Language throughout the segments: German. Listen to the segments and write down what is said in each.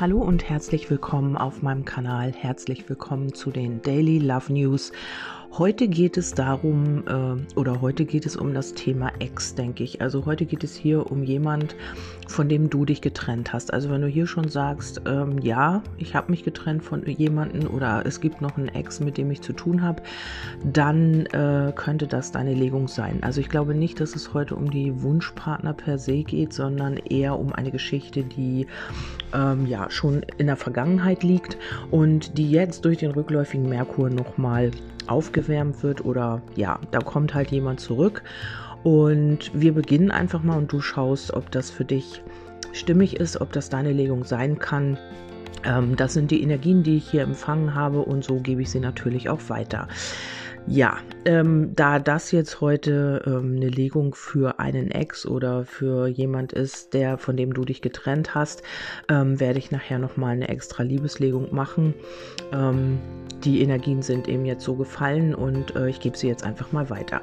Hallo und herzlich willkommen auf meinem Kanal. Herzlich willkommen zu den Daily Love News. Heute geht es darum, äh, oder heute geht es um das Thema Ex, denke ich. Also heute geht es hier um jemand, von dem du dich getrennt hast. Also wenn du hier schon sagst, ähm, ja, ich habe mich getrennt von jemandem oder es gibt noch einen Ex, mit dem ich zu tun habe, dann äh, könnte das deine Legung sein. Also ich glaube nicht, dass es heute um die Wunschpartner per se geht, sondern eher um eine Geschichte, die ähm, ja schon in der Vergangenheit liegt und die jetzt durch den rückläufigen Merkur nochmal aufgewärmt wird oder ja, da kommt halt jemand zurück und wir beginnen einfach mal und du schaust, ob das für dich stimmig ist, ob das deine Legung sein kann. Ähm, das sind die Energien, die ich hier empfangen habe und so gebe ich sie natürlich auch weiter. Ja, ähm, da das jetzt heute ähm, eine Legung für einen Ex oder für jemand ist, der von dem du dich getrennt hast, ähm, werde ich nachher nochmal eine extra Liebeslegung machen. Ähm, die Energien sind eben jetzt so gefallen und äh, ich gebe sie jetzt einfach mal weiter.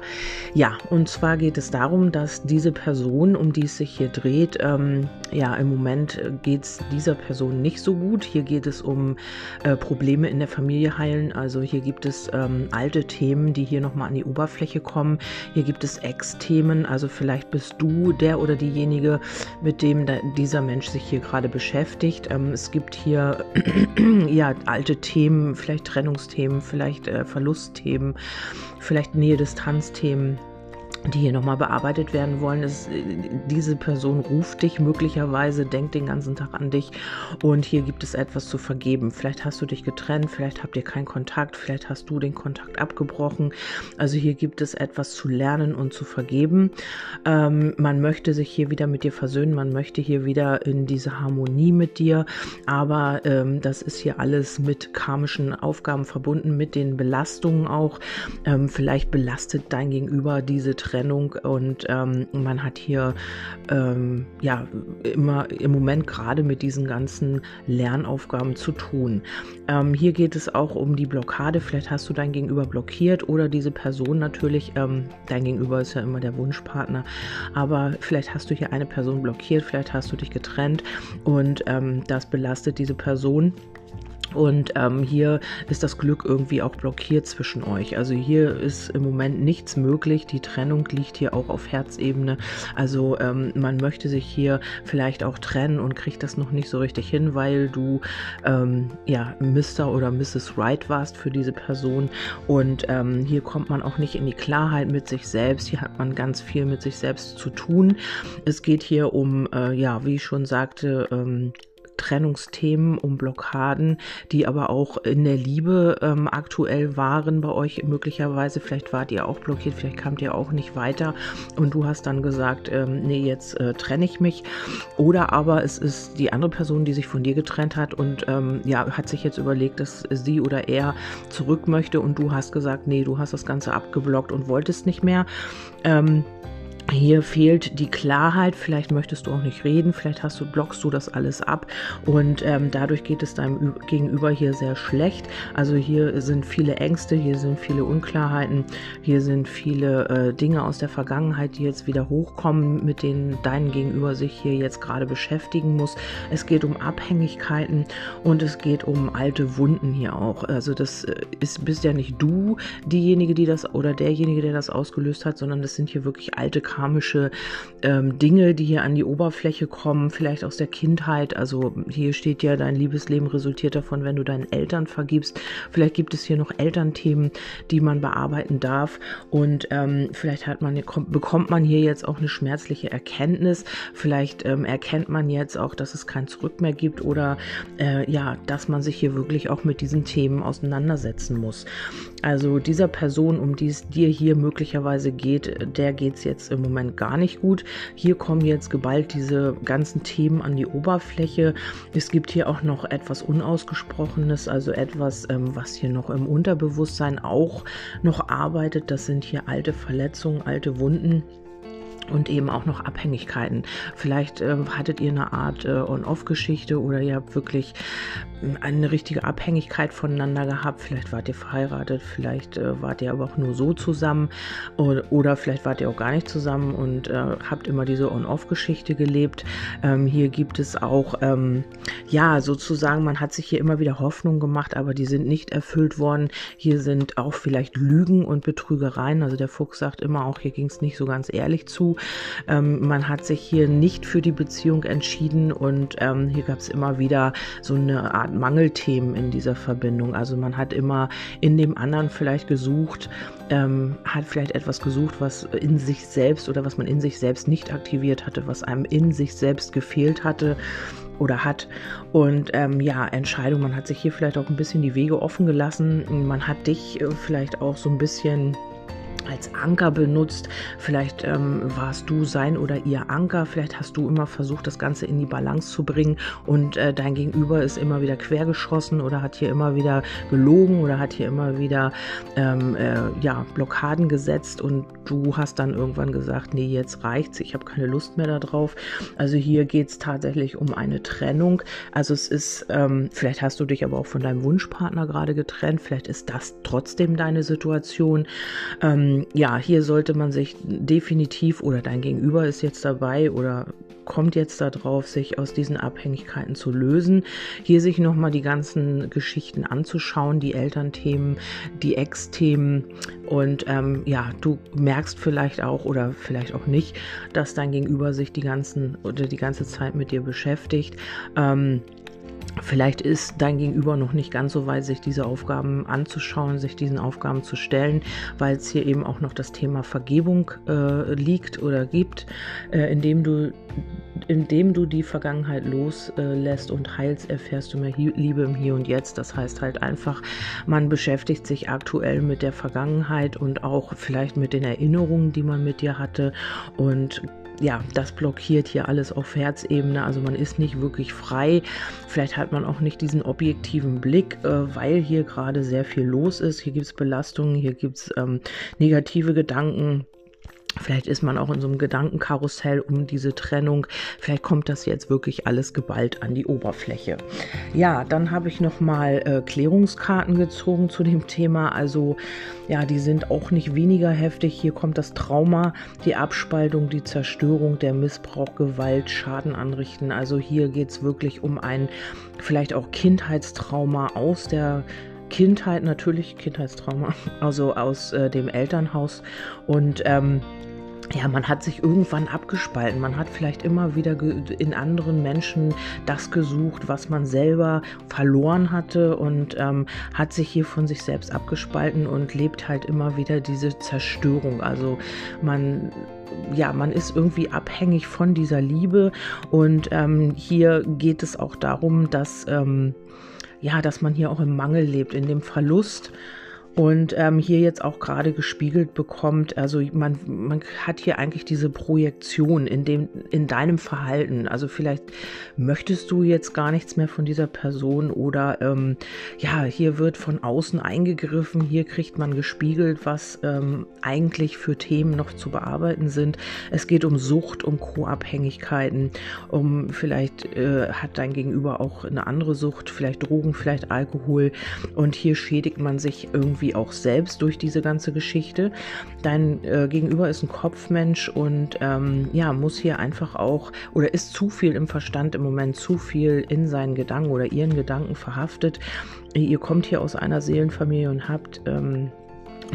Ja, und zwar geht es darum, dass diese Person, um die es sich hier dreht, ähm, ja, im Moment geht es dieser Person nicht so gut. Hier geht es um äh, Probleme in der Familie heilen. Also hier gibt es ähm, alte Themen Themen, die hier nochmal an die Oberfläche kommen. Hier gibt es Ex-Themen, also vielleicht bist du der oder diejenige, mit dem dieser Mensch sich hier gerade beschäftigt. Ähm, es gibt hier ja alte Themen, vielleicht Trennungsthemen, vielleicht äh, Verlustthemen, vielleicht Nähe-Distanz-Themen die hier nochmal bearbeitet werden wollen. Es, diese Person ruft dich möglicherweise, denkt den ganzen Tag an dich und hier gibt es etwas zu vergeben. Vielleicht hast du dich getrennt, vielleicht habt ihr keinen Kontakt, vielleicht hast du den Kontakt abgebrochen. Also hier gibt es etwas zu lernen und zu vergeben. Ähm, man möchte sich hier wieder mit dir versöhnen, man möchte hier wieder in diese Harmonie mit dir, aber ähm, das ist hier alles mit karmischen Aufgaben verbunden, mit den Belastungen auch. Ähm, vielleicht belastet dein Gegenüber diese Trennung Trennung und ähm, man hat hier ähm, ja immer im Moment gerade mit diesen ganzen Lernaufgaben zu tun. Ähm, hier geht es auch um die Blockade. Vielleicht hast du dein Gegenüber blockiert oder diese Person natürlich. Ähm, dein Gegenüber ist ja immer der Wunschpartner, aber vielleicht hast du hier eine Person blockiert, vielleicht hast du dich getrennt und ähm, das belastet diese Person. Und ähm, hier ist das Glück irgendwie auch blockiert zwischen euch. Also hier ist im Moment nichts möglich. Die Trennung liegt hier auch auf Herzebene. Also ähm, man möchte sich hier vielleicht auch trennen und kriegt das noch nicht so richtig hin, weil du ähm, ja Mr. oder Mrs. Right warst für diese Person. Und ähm, hier kommt man auch nicht in die Klarheit mit sich selbst. Hier hat man ganz viel mit sich selbst zu tun. Es geht hier um, äh, ja, wie ich schon sagte, ähm, Trennungsthemen, um Blockaden, die aber auch in der Liebe ähm, aktuell waren bei euch möglicherweise. Vielleicht wart ihr auch blockiert, vielleicht kamt ihr auch nicht weiter und du hast dann gesagt, ähm, nee, jetzt äh, trenne ich mich. Oder aber es ist die andere Person, die sich von dir getrennt hat und ähm, ja, hat sich jetzt überlegt, dass sie oder er zurück möchte und du hast gesagt, nee, du hast das Ganze abgeblockt und wolltest nicht mehr. Ähm, hier fehlt die Klarheit, vielleicht möchtest du auch nicht reden, vielleicht hast du, blockst du das alles ab und ähm, dadurch geht es deinem Gegenüber hier sehr schlecht. Also hier sind viele Ängste, hier sind viele Unklarheiten, hier sind viele äh, Dinge aus der Vergangenheit, die jetzt wieder hochkommen, mit denen dein Gegenüber sich hier jetzt gerade beschäftigen muss. Es geht um Abhängigkeiten und es geht um alte Wunden hier auch. Also das äh, ist, bist ja nicht du diejenige, die das oder derjenige, der das ausgelöst hat, sondern das sind hier wirklich alte karmische ähm, Dinge, die hier an die Oberfläche kommen, vielleicht aus der Kindheit. Also hier steht ja, dein Liebesleben resultiert davon, wenn du deinen Eltern vergibst. Vielleicht gibt es hier noch Elternthemen, die man bearbeiten darf. Und ähm, vielleicht hat man, bekommt man hier jetzt auch eine schmerzliche Erkenntnis. Vielleicht ähm, erkennt man jetzt auch, dass es kein Zurück mehr gibt oder äh, ja, dass man sich hier wirklich auch mit diesen Themen auseinandersetzen muss. Also dieser Person, um die es dir hier möglicherweise geht, der geht es jetzt im Moment gar nicht gut. Hier kommen jetzt geballt diese ganzen Themen an die Oberfläche. Es gibt hier auch noch etwas Unausgesprochenes, also etwas, ähm, was hier noch im Unterbewusstsein auch noch arbeitet. Das sind hier alte Verletzungen, alte Wunden. Und eben auch noch Abhängigkeiten. Vielleicht äh, hattet ihr eine Art äh, On-Off-Geschichte oder ihr habt wirklich hm, eine richtige Abhängigkeit voneinander gehabt. Vielleicht wart ihr verheiratet, vielleicht äh, wart ihr aber auch nur so zusammen oder, oder, vielleicht wart ihr auch gar nicht zusammen und äh, habt immer diese On-Off-Geschichte gelebt. Ähm, hier gibt es auch, ähm, ja, sozusagen, man hat sich hier immer wieder Hoffnung gemacht, aber die sind nicht erfüllt worden. Hier sind auch vielleicht Lügen und Betrügereien. Also der Fuchs sagt immer auch, hier ging es nicht so ganz ehrlich zu. Ähm, man hat sich hier nicht für die Beziehung entschieden und ähm, hier gab es immer wieder so eine Art Mangelthemen in dieser Verbindung. Also man hat immer in dem anderen vielleicht gesucht, ähm, hat vielleicht etwas gesucht, was in sich selbst oder was man in sich selbst nicht aktiviert hatte, was einem in sich selbst gefehlt hatte oder hat. Und ähm, ja, Entscheidung, man hat sich hier vielleicht auch ein bisschen die Wege offen gelassen. Man hat dich äh, vielleicht auch so ein bisschen als Anker benutzt. Vielleicht ähm, warst du sein oder ihr Anker. Vielleicht hast du immer versucht, das Ganze in die Balance zu bringen und äh, dein Gegenüber ist immer wieder quergeschossen oder hat hier immer wieder gelogen oder hat hier immer wieder ähm, äh, ja, Blockaden gesetzt und du hast dann irgendwann gesagt, nee, jetzt reicht's, ich habe keine Lust mehr darauf. Also hier geht es tatsächlich um eine Trennung. Also es ist, ähm, vielleicht hast du dich aber auch von deinem Wunschpartner gerade getrennt, vielleicht ist das trotzdem deine Situation. Ähm, ähm, ja, hier sollte man sich definitiv oder dein Gegenüber ist jetzt dabei oder kommt jetzt darauf, sich aus diesen Abhängigkeiten zu lösen. Hier sich nochmal die ganzen Geschichten anzuschauen, die Elternthemen, die Ex-Themen. Und ähm, ja, du merkst vielleicht auch oder vielleicht auch nicht, dass dein Gegenüber sich die ganzen oder die ganze Zeit mit dir beschäftigt. Ähm, Vielleicht ist dein Gegenüber noch nicht ganz so weit, sich diese Aufgaben anzuschauen, sich diesen Aufgaben zu stellen, weil es hier eben auch noch das Thema Vergebung äh, liegt oder gibt, äh, indem du indem du die Vergangenheit loslässt und heilst, erfährst du mehr Liebe im Hier und Jetzt. Das heißt halt einfach, man beschäftigt sich aktuell mit der Vergangenheit und auch vielleicht mit den Erinnerungen, die man mit dir hatte und ja, das blockiert hier alles auf Herzebene. Also man ist nicht wirklich frei. Vielleicht hat man auch nicht diesen objektiven Blick, äh, weil hier gerade sehr viel los ist. Hier gibt es Belastungen, hier gibt es ähm, negative Gedanken. Vielleicht ist man auch in so einem Gedankenkarussell um diese Trennung. Vielleicht kommt das jetzt wirklich alles geballt an die Oberfläche. Ja, dann habe ich noch mal äh, Klärungskarten gezogen zu dem Thema. Also ja, die sind auch nicht weniger heftig. Hier kommt das Trauma, die Abspaltung, die Zerstörung, der Missbrauch, Gewalt, Schaden anrichten. Also hier geht es wirklich um ein vielleicht auch Kindheitstrauma aus der Kindheit, natürlich Kindheitstrauma, also aus äh, dem Elternhaus. Und ähm, ja, man hat sich irgendwann abgespalten. Man hat vielleicht immer wieder in anderen Menschen das gesucht, was man selber verloren hatte und ähm, hat sich hier von sich selbst abgespalten und lebt halt immer wieder diese Zerstörung. Also man ja, man ist irgendwie abhängig von dieser Liebe und ähm, hier geht es auch darum, dass ähm, ja, dass man hier auch im Mangel lebt, in dem Verlust und ähm, hier jetzt auch gerade gespiegelt bekommt. Also man, man hat hier eigentlich diese Projektion in dem, in deinem Verhalten. Also vielleicht möchtest du jetzt gar nichts mehr von dieser Person oder ähm, ja, hier wird von außen eingegriffen, hier kriegt man gespiegelt, was ähm, eigentlich für Themen noch zu bearbeiten sind. Es geht um Sucht, um Co-Abhängigkeiten, um vielleicht äh, hat dein Gegenüber auch eine andere Sucht, vielleicht Drogen, vielleicht Alkohol und hier schädigt man sich irgendwie wie auch selbst durch diese ganze Geschichte. Dein äh, Gegenüber ist ein Kopfmensch und ähm, ja, muss hier einfach auch oder ist zu viel im Verstand im Moment, zu viel in seinen Gedanken oder ihren Gedanken verhaftet. Ihr kommt hier aus einer Seelenfamilie und habt ähm,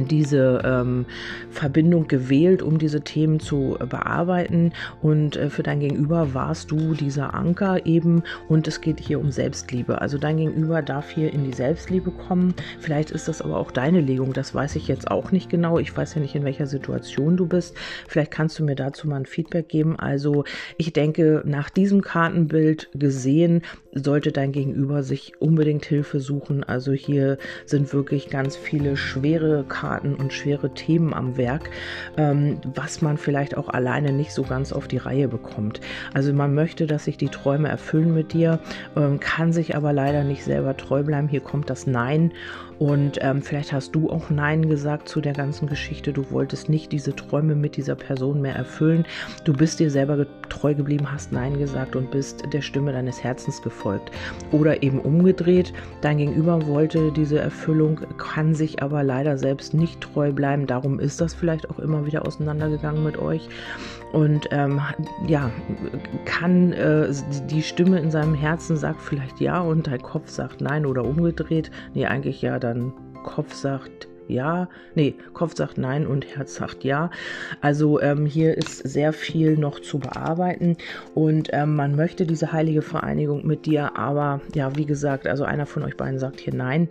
diese ähm, Verbindung gewählt, um diese Themen zu äh, bearbeiten. Und äh, für dein Gegenüber warst du dieser Anker eben. Und es geht hier um Selbstliebe. Also dein Gegenüber darf hier in die Selbstliebe kommen. Vielleicht ist das aber auch deine Legung. Das weiß ich jetzt auch nicht genau. Ich weiß ja nicht, in welcher Situation du bist. Vielleicht kannst du mir dazu mal ein Feedback geben. Also ich denke, nach diesem Kartenbild gesehen, sollte dein Gegenüber sich unbedingt Hilfe suchen. Also hier sind wirklich ganz viele schwere Karten Karten und schwere Themen am Werk, ähm, was man vielleicht auch alleine nicht so ganz auf die Reihe bekommt. Also man möchte, dass sich die Träume erfüllen mit dir, ähm, kann sich aber leider nicht selber treu bleiben. Hier kommt das Nein und ähm, vielleicht hast du auch Nein gesagt zu der ganzen Geschichte. Du wolltest nicht diese Träume mit dieser Person mehr erfüllen. Du bist dir selber treu geblieben, hast Nein gesagt und bist der Stimme deines Herzens gefolgt. Oder eben umgedreht. Dein Gegenüber wollte diese Erfüllung, kann sich aber leider selbst nicht treu bleiben. Darum ist das vielleicht auch immer wieder auseinandergegangen mit euch. Und ähm, ja, kann äh, die Stimme in seinem Herzen sagt vielleicht ja und dein Kopf sagt nein oder umgedreht. Nee, eigentlich ja, dann Kopf sagt ja, nee, Kopf sagt nein und Herz sagt ja. Also ähm, hier ist sehr viel noch zu bearbeiten und ähm, man möchte diese heilige Vereinigung mit dir, aber ja, wie gesagt, also einer von euch beiden sagt hier nein.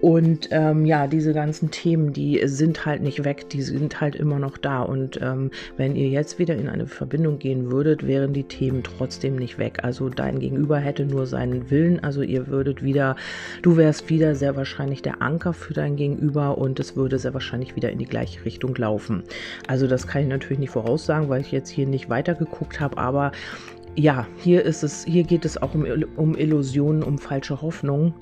Und ähm, ja, diese ganzen Themen, die sind halt nicht weg, die sind halt immer noch da. Und ähm, wenn ihr jetzt wieder in eine Verbindung gehen würdet, wären die Themen trotzdem nicht weg. Also dein Gegenüber hätte nur seinen Willen. Also ihr würdet wieder, du wärst wieder sehr wahrscheinlich der Anker für dein Gegenüber und es würde sehr wahrscheinlich wieder in die gleiche Richtung laufen. Also das kann ich natürlich nicht voraussagen, weil ich jetzt hier nicht weitergeguckt habe, aber ja, hier ist es, hier geht es auch um, um Illusionen, um falsche Hoffnungen.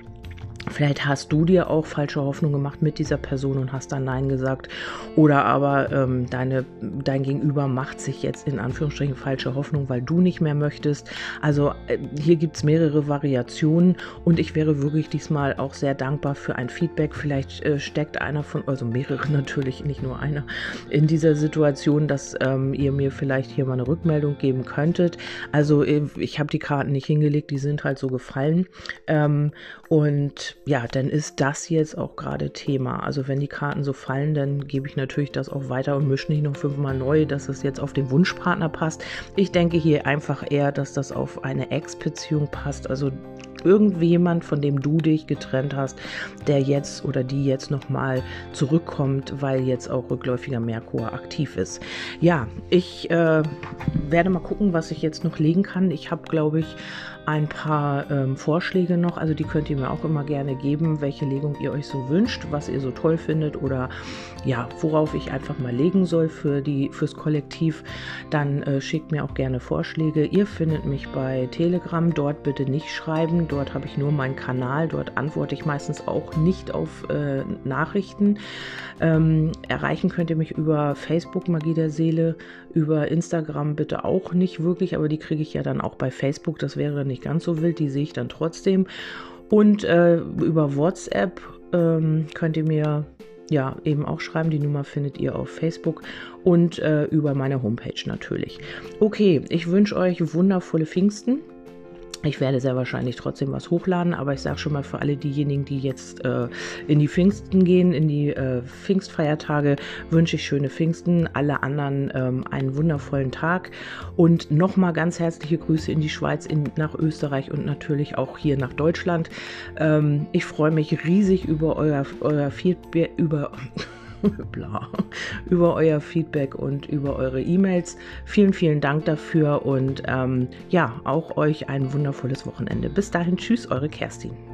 Vielleicht hast du dir auch falsche Hoffnung gemacht mit dieser Person und hast dann Nein gesagt. Oder aber ähm, deine, dein Gegenüber macht sich jetzt in Anführungsstrichen falsche Hoffnung, weil du nicht mehr möchtest. Also äh, hier gibt es mehrere Variationen und ich wäre wirklich diesmal auch sehr dankbar für ein Feedback. Vielleicht äh, steckt einer von, also mehrere natürlich, nicht nur einer, in dieser Situation, dass ähm, ihr mir vielleicht hier mal eine Rückmeldung geben könntet. Also äh, ich habe die Karten nicht hingelegt, die sind halt so gefallen. Ähm, ja, dann ist das jetzt auch gerade Thema. Also wenn die Karten so fallen, dann gebe ich natürlich das auch weiter und mische nicht noch fünfmal neu, dass es jetzt auf den Wunschpartner passt. Ich denke hier einfach eher, dass das auf eine Ex-Beziehung passt. Also irgendjemand, von dem du dich getrennt hast, der jetzt oder die jetzt nochmal zurückkommt, weil jetzt auch rückläufiger Merkur aktiv ist. Ja, ich äh, werde mal gucken, was ich jetzt noch legen kann. Ich habe, glaube ich, ein paar ähm, Vorschläge noch. Also die könnt ihr mir auch immer gerne geben, welche Legung ihr euch so wünscht, was ihr so toll findet oder ja, worauf ich einfach mal legen soll für die, fürs Kollektiv. Dann äh, schickt mir auch gerne Vorschläge. Ihr findet mich bei Telegram. Dort bitte nicht schreiben. Dort habe ich nur meinen Kanal. Dort antworte ich meistens auch nicht auf äh, Nachrichten. Ähm, erreichen könnt ihr mich über Facebook Magie der Seele, über Instagram bitte auch nicht wirklich, aber die kriege ich ja dann auch bei Facebook. Das wäre nicht ganz so wild, die sehe ich dann trotzdem. Und äh, über WhatsApp ähm, könnt ihr mir ja eben auch schreiben. Die Nummer findet ihr auf Facebook und äh, über meine Homepage natürlich. Okay, ich wünsche euch wundervolle Pfingsten. Ich werde sehr wahrscheinlich trotzdem was hochladen, aber ich sage schon mal für alle diejenigen, die jetzt äh, in die Pfingsten gehen, in die äh, Pfingstfeiertage, wünsche ich schöne Pfingsten. Alle anderen ähm, einen wundervollen Tag und nochmal ganz herzliche Grüße in die Schweiz, in, nach Österreich und natürlich auch hier nach Deutschland. Ähm, ich freue mich riesig über euer, euer Feedback, über bla, über euer Feedback und über eure E-Mails. Vielen, vielen Dank dafür und ähm, ja, auch euch ein wundervolles Wochenende. Bis dahin, tschüss, eure Kerstin.